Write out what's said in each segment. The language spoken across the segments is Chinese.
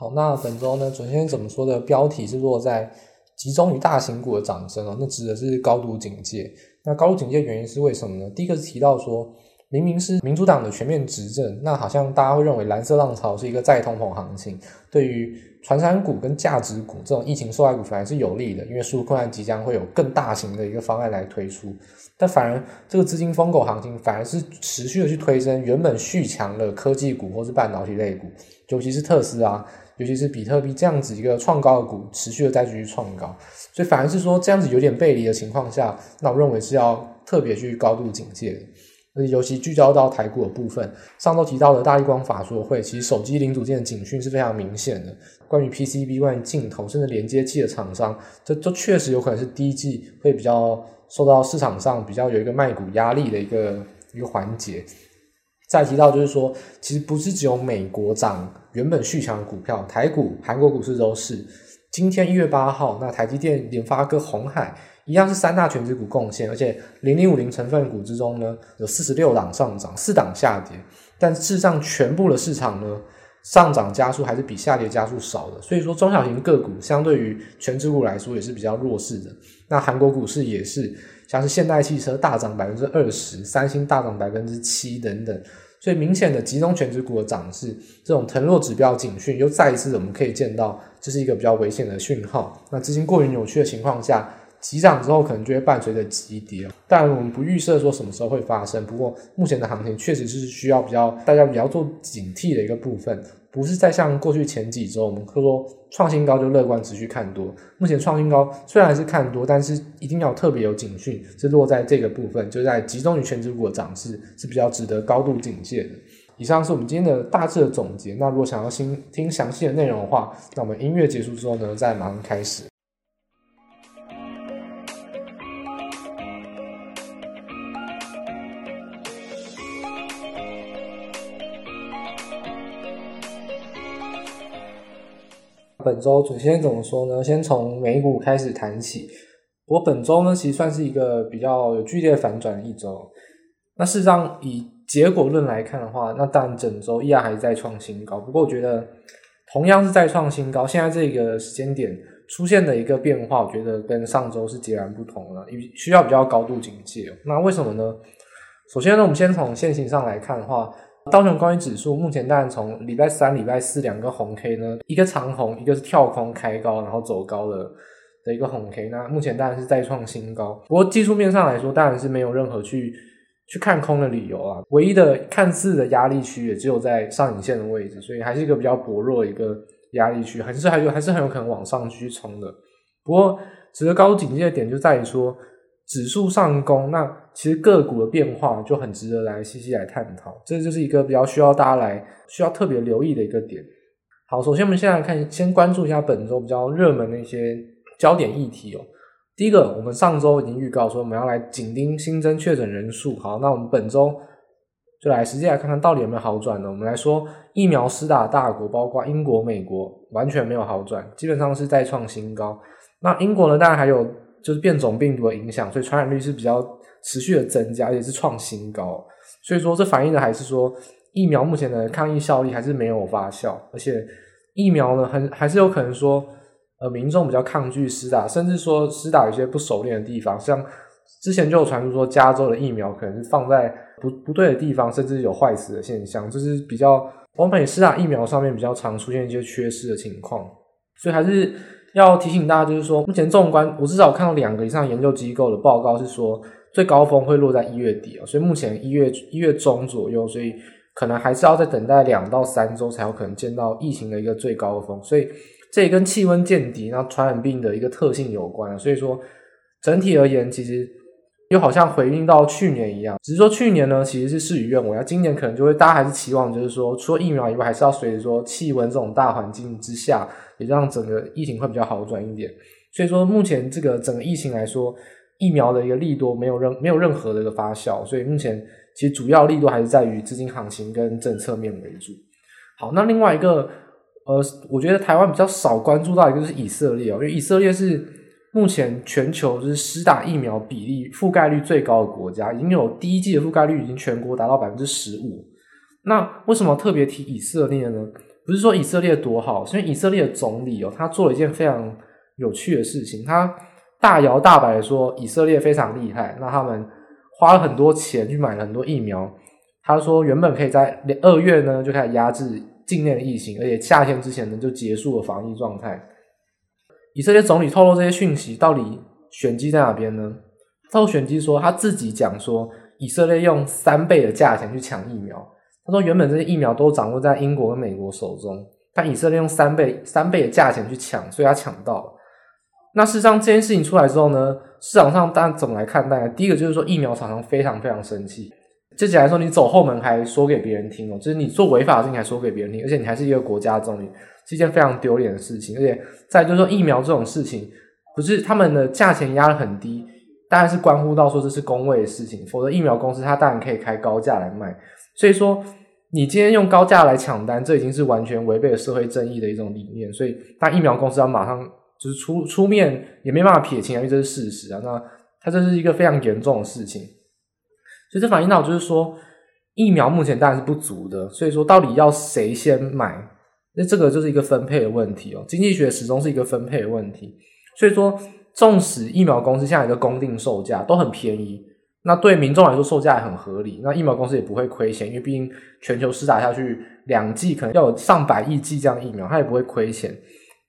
好，那本周呢，准先怎么说的标题是落在集中于大型股的涨升哦，那指的是高度警戒。那高度警戒原因是为什么呢？第一个是提到说，明明是民主党的全面执政，那好像大家会认为蓝色浪潮是一个再通膨行情，对于传产股跟价值股这种疫情受害股反而是有利的，因为纾困案即将会有更大型的一个方案来推出，但反而这个资金疯狗行情反而是持续的去推升原本续强的科技股或是半导体类股，尤其是特斯拉，尤其是比特币这样子一个创高的股，持续的再继续创高，所以反而是说这样子有点背离的情况下，那我认为是要特别去高度警戒的。尤其聚焦到台股的部分，上周提到的大立光法说会，其实手机零组件的警讯是非常明显的。关于 PCB、关于镜头，甚至连接器的厂商，这这确实有可能是第一季会比较受到市场上比较有一个卖股压力的一个一个环节。再提到就是说，其实不是只有美国涨原本续强的股票，台股、韩国股市都是。今天一月八号，那台积电、联发科、鸿海。一样是三大权值股贡献，而且零零五零成分股之中呢，有四十六档上涨，四档下跌。但事实上，全部的市场呢，上涨加速还是比下跌加速少的。所以说，中小型个股相对于权值股来说也是比较弱势的。那韩国股市也是，像是现代汽车大涨百分之二十，三星大涨百分之七等等。所以明显的集中权值股的涨势，这种腾落指标警讯又再一次我们可以见到，这是一个比较危险的讯号。那资金过于扭曲的情况下。急涨之后，可能就会伴随着急跌。当然，我们不预设说什么时候会发生。不过，目前的行情确实是需要比较大家比较做警惕的一个部分，不是在像过去前几周，我们说创新高就乐观持续看多。目前创新高虽然是看多，但是一定要特别有警讯，是落在这个部分，就在集中于权值股的涨势是比较值得高度警戒的。以上是我们今天的大致的总结。那如果想要听听详细的内容的话，那我们音乐结束之后呢，再马上开始。本周准先怎么说呢？先从美股开始谈起。我本周呢，其实算是一个比较有剧烈反转的一周。那事实上，以结果论来看的话，那当然整周依然还是在创新高。不过我觉得，同样是在创新高，现在这个时间点出现的一个变化，我觉得跟上周是截然不同的，需要比较高度警戒。那为什么呢？首先呢，我们先从线型上来看的话。道琼工业指数目前当然从礼拜三、礼拜四两个红 K 呢，一个长红，一个是跳空开高，然后走高的的一个红 K，那目前当然是再创新高。不过技术面上来说，当然是没有任何去去看空的理由啊。唯一的看似的压力区也只有在上影线的位置，所以还是一个比较薄弱的一个压力区，还是还有还是很有可能往上去冲的。不过值得高度警戒的点就在于说。指数上攻，那其实个股的变化就很值得来细细来探讨，这就是一个比较需要大家来需要特别留意的一个点。好，首先我们先来看，先关注一下本周比较热门的一些焦点议题哦。第一个，我们上周已经预告说我们要来紧盯新增确诊人数。好，那我们本周就来实际来看看到底有没有好转呢？我们来说，疫苗施打大国包括英国、美国完全没有好转，基本上是再创新高。那英国呢，当然还有。就是变种病毒的影响，所以传染率是比较持续的增加，而且是创新高。所以说，这反映的还是说疫苗目前的抗疫效力还是没有发酵，而且疫苗呢，很还是有可能说，呃，民众比较抗拒施打，甚至说施打有些不熟练的地方，像之前就有传出说加州的疫苗可能是放在不不对的地方，甚至有坏死的现象，这是比较欧美施打疫苗上面比较常出现一些缺失的情况，所以还是。要提醒大家，就是说，目前纵观，我至少看到两个以上研究机构的报告是说，最高峰会落在一月底啊，所以目前一月一月中左右，所以可能还是要再等待两到三周才有可能见到疫情的一个最高峰，所以这也跟气温见底，然后传染病的一个特性有关，所以说整体而言，其实又好像回应到去年一样，只是说去年呢其实是事与愿违，那今年可能就会大家还是期望，就是说除了疫苗以外，还是要随着说气温这种大环境之下。也让整个疫情会比较好转一点，所以说目前这个整个疫情来说，疫苗的一个利多没有任没有任何的一个发酵，所以目前其实主要利多还是在于资金行情跟政策面为主。好，那另外一个呃，我觉得台湾比较少关注到一个就是以色列哦，因为以色列是目前全球就是施打疫苗比例覆盖率最高的国家，已经有第一季的覆盖率已经全国达到百分之十五。那为什么特别提以色列呢？不是说以色列多好，是因为以色列的总理哦，他做了一件非常有趣的事情，他大摇大摆的说以色列非常厉害，那他们花了很多钱去买了很多疫苗。他说原本可以在二月呢就开始压制境内的疫情，而且夏天之前呢就结束了防疫状态。以色列总理透露这些讯息，到底玄机在哪边呢？透露玄机说他自己讲说，以色列用三倍的价钱去抢疫苗。他说原本这些疫苗都掌握在英国跟美国手中，但以色列用三倍三倍的价钱去抢，所以他抢到了。那事实上这件事情出来之后呢，市场上大家怎么来看待呢？第一个就是说疫苗厂商非常非常生气。接下来说，你走后门还说给别人听哦，就是你做违法的事情还说给别人听，而且你还是一个国家总理，是一件非常丢脸的事情。而且再就是说，疫苗这种事情，不是他们的价钱压得很低，当然是关乎到说这是公位的事情，否则疫苗公司它当然可以开高价来卖。所以说，你今天用高价来抢单，这已经是完全违背了社会正义的一种理念。所以，当疫苗公司要马上就是出出面，也没办法撇清啊，因为这是事实啊。那它这是一个非常严重的事情。所以这反映到就是说，疫苗目前当然是不足的，所以说到底要谁先买，那这个就是一个分配的问题哦。经济学始终是一个分配的问题，所以说，纵使疫苗公司现在一个公定售价都很便宜，那对民众来说售价也很合理，那疫苗公司也不会亏钱，因为毕竟全球施打下去两剂可能要有上百亿剂这样疫苗，它也不会亏钱。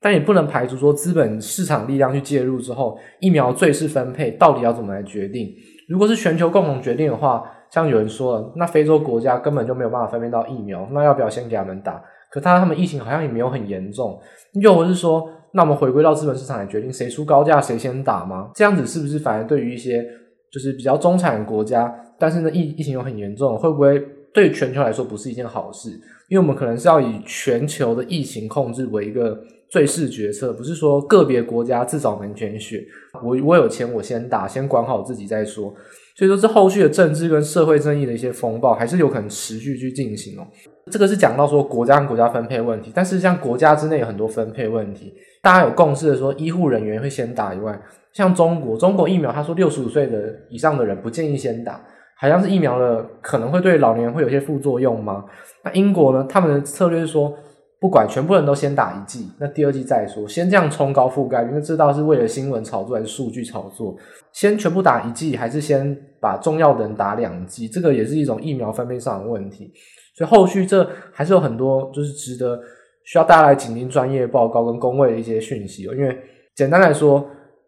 但也不能排除说资本市场力量去介入之后，疫苗最适分配到底要怎么来决定？如果是全球共同决定的话，像有人说了，那非洲国家根本就没有办法分配到疫苗，那要不要先给他们打？可他他们疫情好像也没有很严重，又或是说，那我们回归到资本市场来决定谁出高价谁先打吗？这样子是不是反而对于一些就是比较中产的国家，但是呢疫疫情又很严重，会不会对全球来说不是一件好事？因为我们可能是要以全球的疫情控制为一个。最适决策不是说个别国家自找门前雪，我我有钱我先打，先管好自己再说。所以说，这后续的政治跟社会正义的一些风暴还是有可能持续去进行哦。这个是讲到说国家跟国家分配问题，但是像国家之内有很多分配问题，大家有共识的说，医护人员会先打以外，像中国，中国疫苗他说六十五岁的以上的人不建议先打，好像是疫苗的可能会对老年人会有些副作用吗？那英国呢，他们的策略是说。不管全部人都先打一剂，那第二剂再说。先这样冲高覆盖，因为这道是为了新闻炒作还是数据炒作？先全部打一剂，还是先把重要的人打两剂？这个也是一种疫苗分配上的问题。所以后续这还是有很多就是值得需要大家来紧盯专业报告跟公卫的一些讯息。因为简单来说，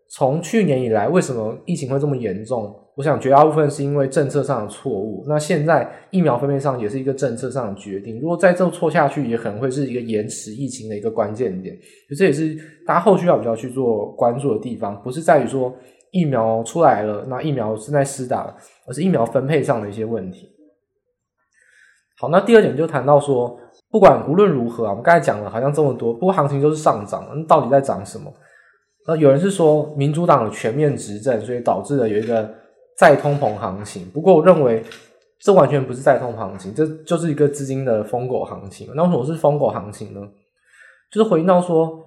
从去年以来，为什么疫情会这么严重？我想绝大部分是因为政策上的错误。那现在疫苗分配上也是一个政策上的决定。如果再这么错下去，也可能会是一个延迟疫情的一个关键点。就这也是大家后续要比较去做关注的地方，不是在于说疫苗出来了，那疫苗正在施打了，而是疫苗分配上的一些问题。好，那第二点就谈到说，不管无论如何啊，我们刚才讲了好像这么多，不过行情就是上涨，那到底在涨什么？那有人是说民主党的全面执政，所以导致了有一个再通膨行情。不过我认为这完全不是再通膨行情，这就是一个资金的疯狗行情。那为什么是疯狗行情呢？就是回应到说，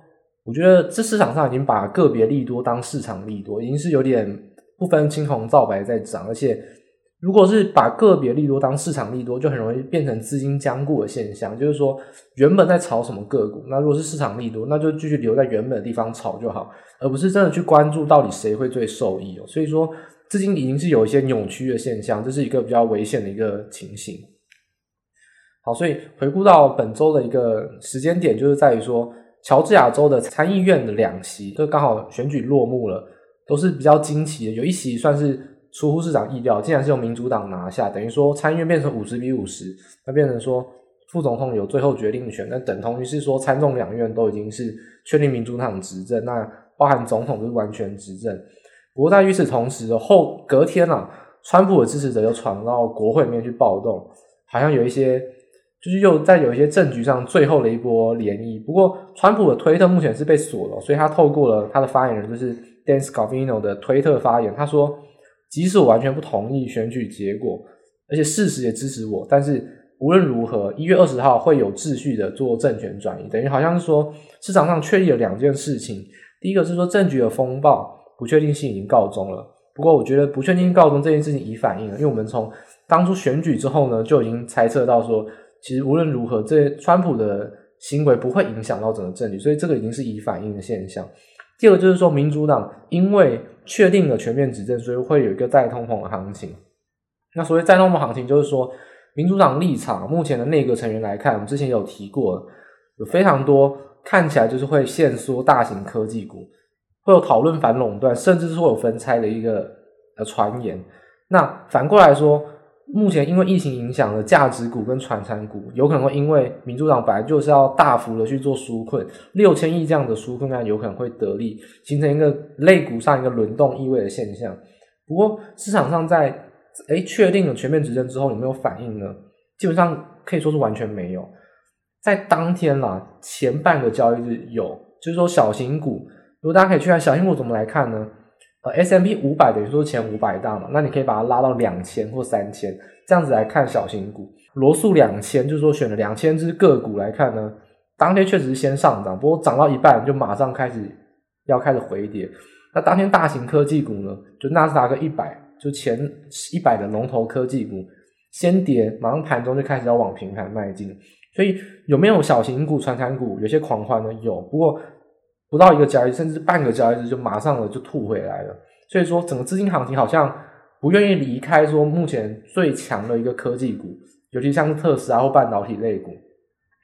我觉得这市场上已经把个别利多当市场利多，已经是有点不分青红皂白在涨，而且。如果是把个别利多当市场利多，就很容易变成资金僵固的现象。就是说，原本在炒什么个股，那如果是市场利多，那就继续留在原本的地方炒就好，而不是真的去关注到底谁会最受益哦。所以说，资金已经是有一些扭曲的现象，这是一个比较危险的一个情形。好，所以回顾到本周的一个时间点，就是在于说，乔治亚州的参议院的两席，就刚好选举落幕了，都是比较惊奇的，有一席算是。出乎市场意料，竟然是由民主党拿下，等于说参议院变成五十比五十，那变成说副总统有最后决定权，那等同于是说参众两院都已经是确定民主党执政，那包含总统就是完全执政。不过在与此同时后隔天啊，川普的支持者又闯到国会里面去暴动，好像有一些就是又在有一些政局上最后的一波涟漪。不过川普的推特目前是被锁了，所以他透过了他的发言人就是 Dan Scavino 的推特发言，他说。即使我完全不同意选举结果，而且事实也支持我，但是无论如何，一月二十号会有秩序的做政权转移，等于好像是说市场上确立了两件事情。第一个是说政局的风暴不确定性已经告终了，不过我觉得不确定性告终这件事情已反映了，因为我们从当初选举之后呢，就已经猜测到说，其实无论如何，这川普的行为不会影响到整个政局，所以这个已经是已反映的现象。第二个就是说，民主党因为确定了全面执政，所以会有一个再通膨的行情。那所谓再通膨行情，就是说民主党立场，目前的内阁成员来看，我们之前有提过，有非常多看起来就是会限缩大型科技股，会有讨论反垄断，甚至是会有分拆的一个呃传言。那反过来说，目前因为疫情影响的价值股跟传产股，有可能会因为民主党本来就是要大幅的去做纾困，六千亿这样的纾困案有可能会得利，形成一个类股上一个轮动意味的现象。不过市场上在哎确定了全面执政之后有没有反应呢？基本上可以说是完全没有。在当天啦，前半个交易日有，就是说小型股，如果大家可以去看小型股怎么来看呢？呃，S M P 五百等于说前五百大嘛，那你可以把它拉到两千或三千，这样子来看小型股。罗素两千就是说选了两千只个股来看呢，当天确实是先上涨，不过涨到一半就马上开始要开始回跌。那当天大型科技股呢，就纳斯达克一百，就前一百的龙头科技股先跌，马上盘中就开始要往平盘迈进。所以有没有小型股、传产股有些狂欢呢？有，不过。不到一个交易，甚至半个交易日就马上了就吐回来了，所以说整个资金行情好像不愿意离开说目前最强的一个科技股，尤其像是特斯拉或半导体类股，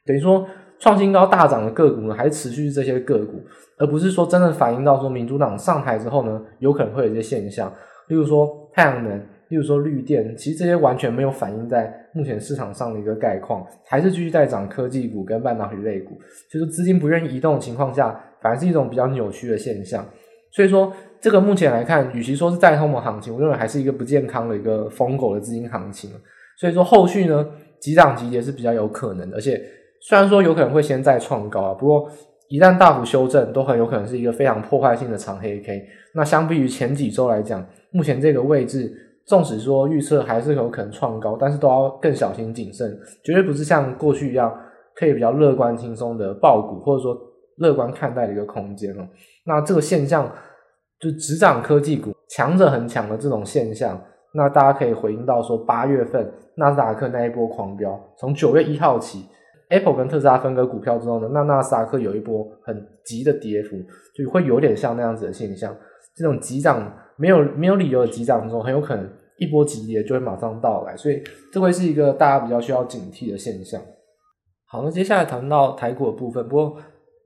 等于说创新高大涨的个股呢，还是持续这些个股，而不是说真的反映到说民主党上台之后呢，有可能会有一些现象，例如说太阳能。例如说绿电，其实这些完全没有反映在目前市场上的一个概况，还是继续在涨科技股跟半导体类股，就是资金不愿意移动的情况下，反而是一种比较扭曲的现象。所以说，这个目前来看，与其说是再通膨行情，我认为还是一个不健康的一个疯狗的资金行情。所以说，后续呢，急涨急跌是比较有可能的，而且虽然说有可能会先再创高啊，不过一旦大幅修正，都很有可能是一个非常破坏性的长黑 K。那相比于前几周来讲，目前这个位置。纵使说预测还是有可能创高，但是都要更小心谨慎，绝对不是像过去一样可以比较乐观轻松的爆股，或者说乐观看待的一个空间哦。那这个现象就只涨科技股，强者很强的这种现象，那大家可以回应到说八月份纳斯达克那一波狂飙，从九月一号起，Apple 跟特斯拉分割股票之后呢，那纳斯达克有一波很急的跌幅，就会有点像那样子的现象，这种急涨没有没有理由的急涨中，很有可能。一波急跌就会马上到来，所以这会是一个大家比较需要警惕的现象。好，那接下来谈到台股的部分，不过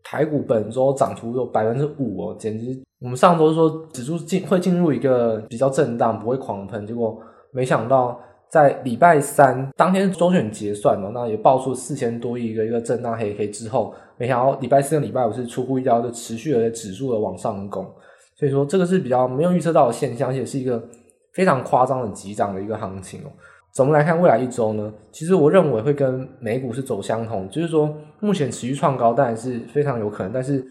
台股本周涨幅有百分之五哦，简直我们上周说指数进会进入一个比较震荡，不会狂喷，结果没想到在礼拜三当天周选结算哦，那也爆出四千多亿一个一个震荡黑黑之后，没想到礼拜四跟礼拜五是出乎意料，的持续的指数的往上攻，所以说这个是比较没有预测到的现象，而且是一个。非常夸张的急涨的一个行情哦。怎么来看未来一周呢？其实我认为会跟美股是走相同，就是说目前持续创高当然是非常有可能，但是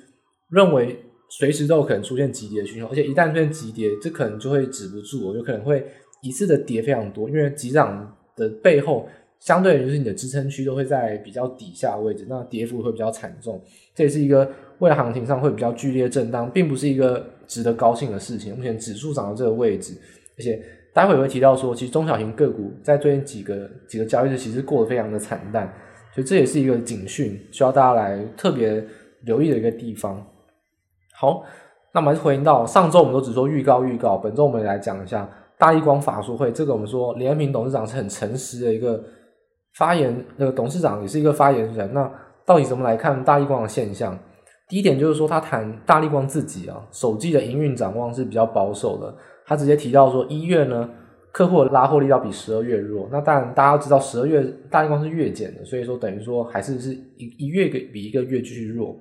认为随时都有可能出现急跌的讯号，而且一旦出现急跌，这可能就会止不住，有可能会一次的跌非常多，因为急涨的背后相对于就是你的支撑区都会在比较底下位置，那跌幅会比较惨重，这也是一个未来行情上会比较剧烈震荡，并不是一个值得高兴的事情。目前指数涨到这个位置。而且待会也会提到说，其实中小型个股在最近几个几个交易日其实过得非常的惨淡，所以这也是一个警讯，需要大家来特别留意的一个地方。好，那么还是回应到上周我们都只说预告预告，本周我们也来讲一下大立光法说会。这个我们说连恩平董事长是很诚实的一个发言，那个董事长也是一个发言人。那到底怎么来看大立光的现象？第一点就是说，他谈大立光自己啊，首季的营运展望是比较保守的。他直接提到说，一月呢，客户的拉货力要比十二月弱。那当然，大家都知道十二月大立光是月减的，所以说等于说还是是一一月比一个月继续弱。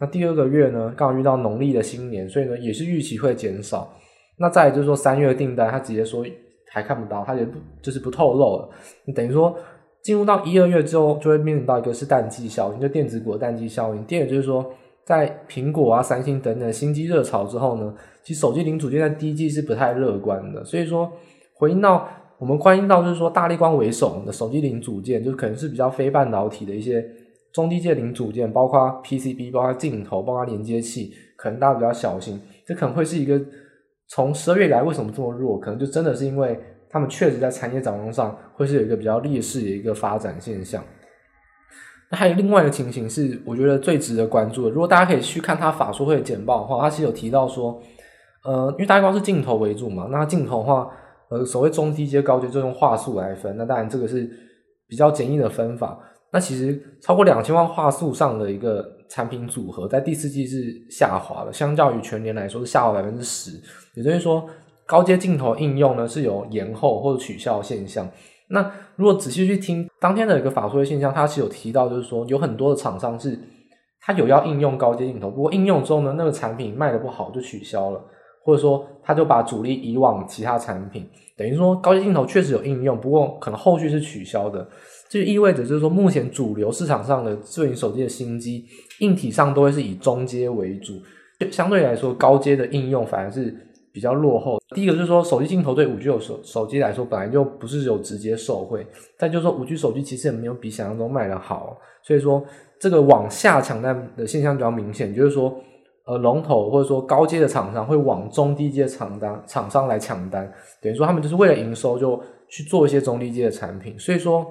那第二个月呢，刚好遇到农历的新年，所以呢也是预期会减少。那再就是说三月订单，他直接说还看不到，他也不就是不透露了。你等于说进入到一二月之后，就会面临到一个是淡季效应，就电子股的淡季效应。第二就是说。在苹果啊、三星等等新机热潮之后呢，其实手机零组件在第一季是不太乐观的。所以说，回应到我们关心到，就是说大立光为首的手机零组件，就可能是比较非半导体的一些中低阶零组件，包括 PCB、包括镜头、包括连接器，可能大家比较小心。这可能会是一个从十二月以来为什么这么弱，可能就真的是因为他们确实在产业展望上会是有一个比较劣势的一个发展现象。那还有另外一个情形是，我觉得最值得关注的。如果大家可以去看他法说会的简报的话，他其实有提到说，呃，因为大立光是镜头为主嘛，那镜头的话，呃，所谓中低阶、高阶就用画素来分。那当然这个是比较简易的分法。那其实超过两千万画素上的一个产品组合，在第四季是下滑的，相较于全年来说是下滑百分之十。也就是说，高阶镜头应用呢是有延后或者取消现象。那如果仔细去听当天的一个法说会现象，它是有提到，就是说有很多的厂商是它有要应用高阶镜头，不过应用之后呢，那个产品卖得不好就取消了，或者说他就把主力移往其他产品，等于说高阶镜头确实有应用，不过可能后续是取消的。这就意味着就是说，目前主流市场上的智能手机的新机，硬体上都会是以中阶为主，相对来说高阶的应用反而是比较落后。第一个就是说，手机镜头对五 G 手手机来说本来就不是有直接受惠，但就是说五 G 手机其实也没有比想象中卖的好，所以说这个往下抢单的现象比较明显，就是说呃龙头或者说高阶的厂商会往中低阶厂单厂商来抢单，等于说他们就是为了营收就去做一些中低阶的产品，所以说。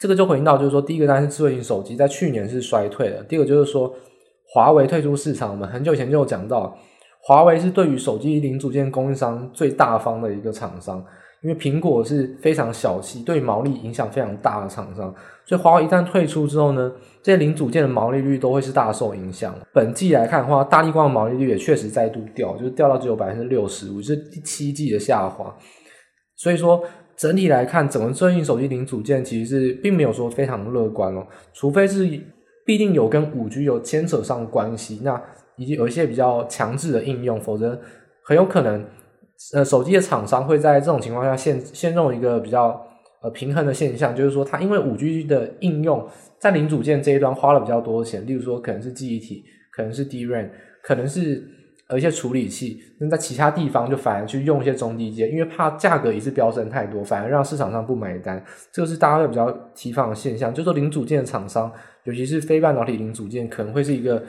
这个就回应到，就是说，第一个当然是智慧型手机在去年是衰退的。第二个就是说，华为退出市场，我们很久以前就有讲到，华为是对于手机零组件供应商最大方的一个厂商，因为苹果是非常小气，对毛利影响非常大的厂商，所以华为一旦退出之后呢，这些零组件的毛利率都会是大受影响。本季来看的话，大立光的毛利率也确实再度掉，就是掉到只有百分之六十五，是第七季的下滑。所以说。整体来看，整个智能手机零组件其实是并没有说非常乐观哦，除非是必定有跟五 G 有牵扯上关系，那以及有一些比较强制的应用，否则很有可能，呃，手机的厂商会在这种情况下陷陷入一个比较呃平衡的现象，就是说，它因为五 G 的应用在零组件这一端花了比较多的钱，例如说可能是记忆体，可能是 DRAM，可能是。而一些处理器，那在其他地方就反而去用一些中低阶，因为怕价格一次飙升太多，反而让市场上不买单。这个是大家会比较提防的现象，就是说零组件的厂商，尤其是非半导体零组件，可能会是一个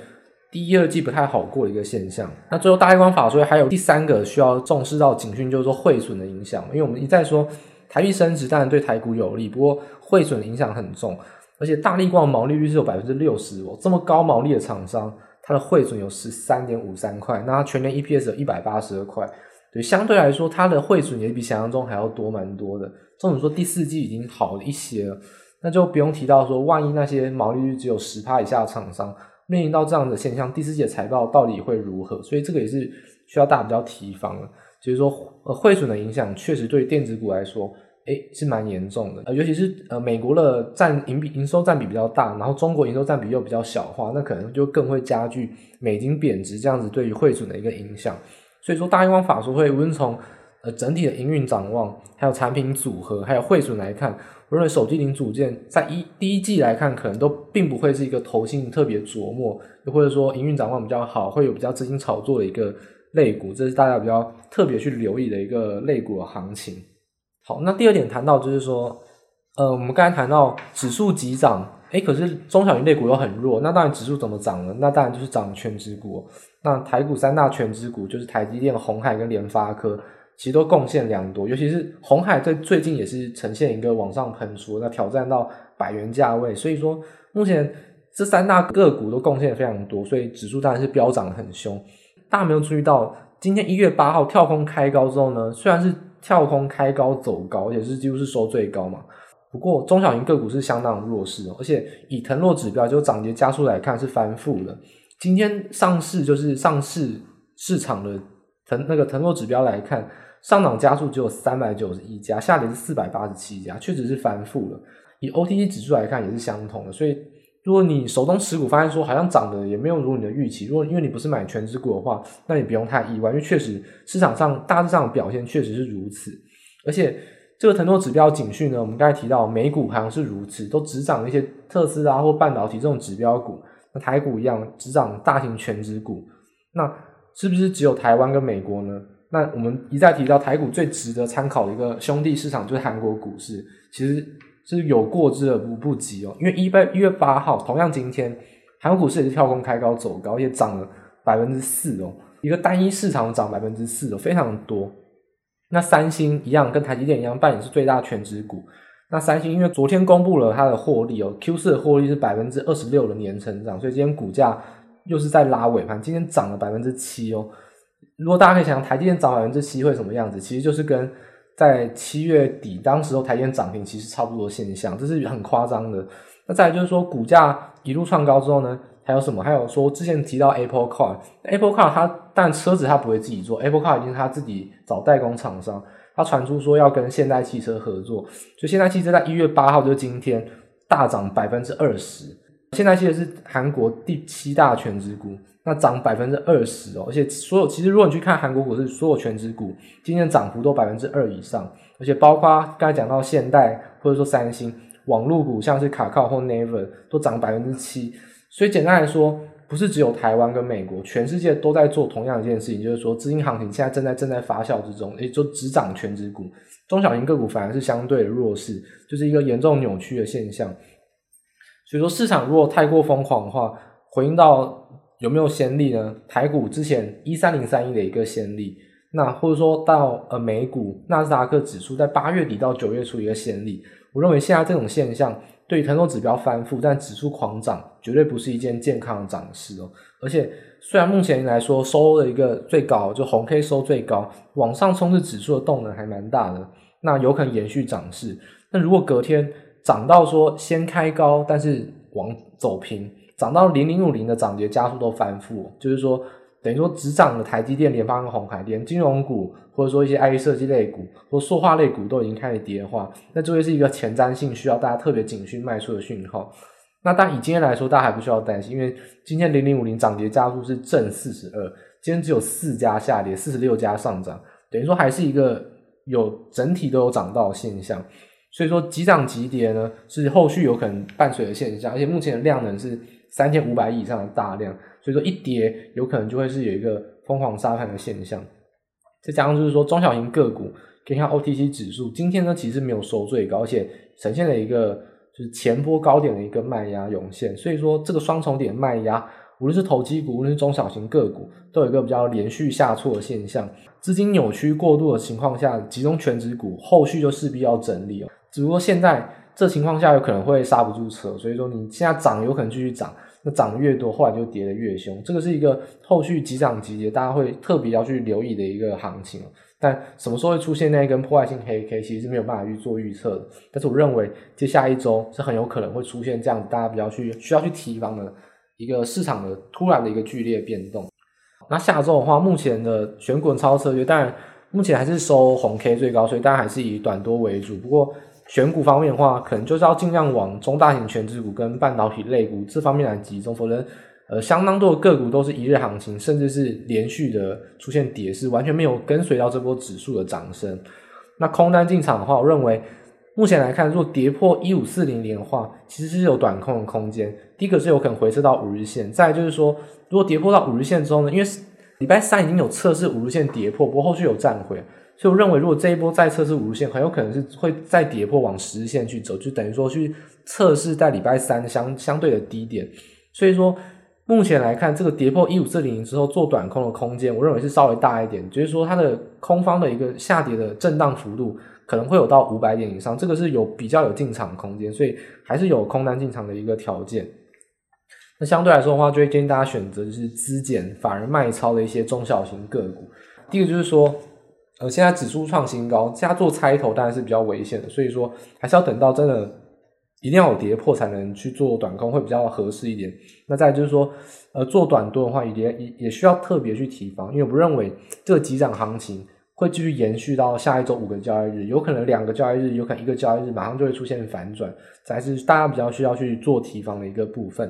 第一、二季不太好过的一个现象。那最后大立光法说还有第三个需要重视到警讯，就是说汇损的影响。因为我们一再说台币升值当然对台股有利，不过汇损影响很重，而且大立光毛利率是有百分之六十哦，这么高毛利的厂商。它的汇损有十三点五三块，那它全年 EPS 有一百八十二块，对，相对来说它的汇损也比想象中还要多蛮多的。这种说第四季已经好了一些了，那就不用提到说，万一那些毛利率只有十趴以下的厂商面临到这样的现象，第四季的财报到底会如何？所以这个也是需要大家比较提防的，就是说呃汇损的影响确实对电子股来说。诶，是蛮严重的，呃，尤其是呃，美国的占营比营收占比比较大，然后中国营收占比又比较小的话，那可能就更会加剧美金贬值这样子对于汇损的一个影响。所以说，大英光法说会无论从呃整体的营运展望，还有产品组合，还有汇损来看，我认为手机零组件在一第一季来看，可能都并不会是一个投信特别琢磨，又或者说营运展望比较好，会有比较资金炒作的一个类股，这是大家比较特别去留意的一个类股的行情。好，那第二点谈到就是说，呃，我们刚才谈到指数急涨，诶，可是中小型类股又很弱，那当然指数怎么涨呢？那当然就是涨全职股。那台股三大权值股就是台积电、鸿海跟联发科，其实都贡献良多，尤其是红海在最近也是呈现一个往上喷出，那挑战到百元价位，所以说目前这三大个股都贡献非常多，所以指数当然是飙涨很凶。大家没有注意到，今天一月八号跳空开高之后呢，虽然是跳空开高走高，而且是几乎是收最高嘛。不过中小型个股是相当弱势哦，而且以腾落指标就涨跌加数来看是翻负的。今天上市就是上市市场的腾那个腾落指标来看，上涨家数只有三百九十一家，下跌是四百八十七家，确实是翻负了。以 OTC 指数来看也是相同的，所以。如果你手中持股发现说好像涨得也没有如你的预期，如果因为你不是买全值股的话，那你不用太意外，因为确实市场上大致上的表现确实是如此。而且这个腾落指标警讯呢，我们刚才提到美股好像是如此，都只涨一些特斯拉或半导体这种指标股，那台股一样只涨大型全值股，那是不是只有台湾跟美国呢？那我们一再提到台股最值得参考的一个兄弟市场就是韩国股市，其实。是有过之而无不及哦，因为一月一月八号，同样今天，韩国股市也是跳空开高走高，也涨了百分之四哦，一个单一市场涨百分之四哦，非常多。那三星一样，跟台积电一样，扮演是最大全值股。那三星因为昨天公布了它的获利哦，Q 四的获利是百分之二十六的年成长，所以今天股价又是在拉尾盘，今天涨了百分之七哦。如果大家可以想台积电涨百分之七会什么样子，其实就是跟在七月底当时候台积电涨停其实差不多现象，这是很夸张的。那再就是说股价一路创高之后呢，还有什么？还有说之前提到 Apple Car，Apple Car 它但车子它不会自己做，Apple Car 已经是它自己找代工厂商。它传出说要跟现代汽车合作，就现代汽车在一月八号，就今天大涨百分之二十。现代汽车是韩国第七大权值股，那涨百分之二十哦，而且所有其实如果你去看韩国股市，所有权值股今天涨幅都百分之二以上，而且包括刚才讲到现代或者说三星，网络股像是卡靠或 Naver 都涨百分之七，所以简单来说。不是只有台湾跟美国，全世界都在做同样一件事情，就是说资金行情现在正在正在发酵之中，也就只涨权值股，中小型个股反而是相对的弱势，就是一个严重扭曲的现象。所以说市场如果太过疯狂的话，回应到有没有先例呢？台股之前一三零三一的一个先例，那或者说到呃美股纳斯达克指数在八月底到九月初一个先例，我认为现在这种现象。对于腾空指标翻覆，但指数狂涨，绝对不是一件健康的涨势哦。而且，虽然目前来说收了一个最高，就红 K 收最高，往上冲刺指数的动能还蛮大的，那有可能延续涨势。那如果隔天涨到说先开高，但是往走平，涨到零零五零的涨跌加速都翻覆，就是说。等于说，只涨的台积电、联发跟、鸿海，连金融股或者说一些 IC 设计类股或塑化类股都已经开始跌的话，那这会是一个前瞻性需要大家特别警讯卖出的讯号。那但以今天来说，大家还不需要担心，因为今天零零五零涨跌加速是正四十二，今天只有四家下跌，四十六家上涨，等于说还是一个有整体都有涨到的现象。所以说急涨急跌呢，是后续有可能伴随的现象，而且目前的量能是三千五百亿以上的大量。所以说一跌，有可能就会是有一个疯狂杀盘的现象。再加上就是说中小型个股，可以看 OTC 指数，今天呢其实没有收最高，而且呈现了一个就是前波高点的一个卖压涌现。所以说这个双重点卖压，无论是投机股，无论是中小型个股，都有一个比较连续下挫的现象。资金扭曲过度的情况下，集中权值股，后续就势必要整理哦。只不过现在这情况下有可能会刹不住车，所以说你现在涨有可能继续涨。那涨越多，后来就跌得越凶，这个是一个后续急涨急跌，大家会特别要去留意的一个行情。但什么时候会出现那一根破坏性黑 K，其实是没有办法去做预测的。但是我认为，接下一周是很有可能会出现这样子，大家比较去需要去提防的一个市场的突然的一个剧烈变动。那下周的话，目前的选股操策略，当然目前还是收红 K 最高，所以大家还是以短多为主。不过，选股方面的话，可能就是要尽量往中大型全值股跟半导体类股这方面来集中，否则，呃，相当多的个股都是一日行情，甚至是连续的出现跌势，完全没有跟随到这波指数的涨升。那空单进场的话，我认为目前来看，如果跌破一五四零零的话，其实是有短空的空间。第一个是有可能回撤到五日线，再就是说，如果跌破到五日线之后呢，因为礼拜三已经有测试五日线跌破，不过后续有站回。所以我认为，如果这一波再测试五日线，很有可能是会再跌破往十日线去走，就等于说去测试在礼拜三相相对的低点。所以说，目前来看，这个跌破一五四零零之后做短空的空间，我认为是稍微大一点，就是说它的空方的一个下跌的震荡幅度可能会有到五百点以上，这个是有比较有进场空间，所以还是有空单进场的一个条件。那相对来说的话，就会建议大家选择就是资减法人卖超的一些中小型个股。第一个就是说。呃，现在指数创新高，加做猜头当然是比较危险的，所以说还是要等到真的一定要有跌破才能去做短空，会比较合适一点。那再就是说，呃，做短多的话，也也也需要特别去提防，因为我不认为这个急涨行情会继续延续到下一周五个交易日，有可能两个交易日，有可能一个交易日马上就会出现反转，才是大家比较需要去做提防的一个部分。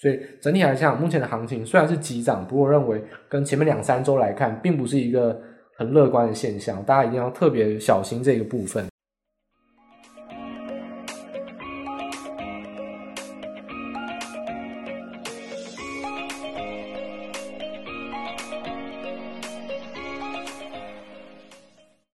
所以整体来讲，目前的行情虽然是急涨，不过我认为跟前面两三周来看，并不是一个。很乐观的现象，大家一定要特别小心这个部分。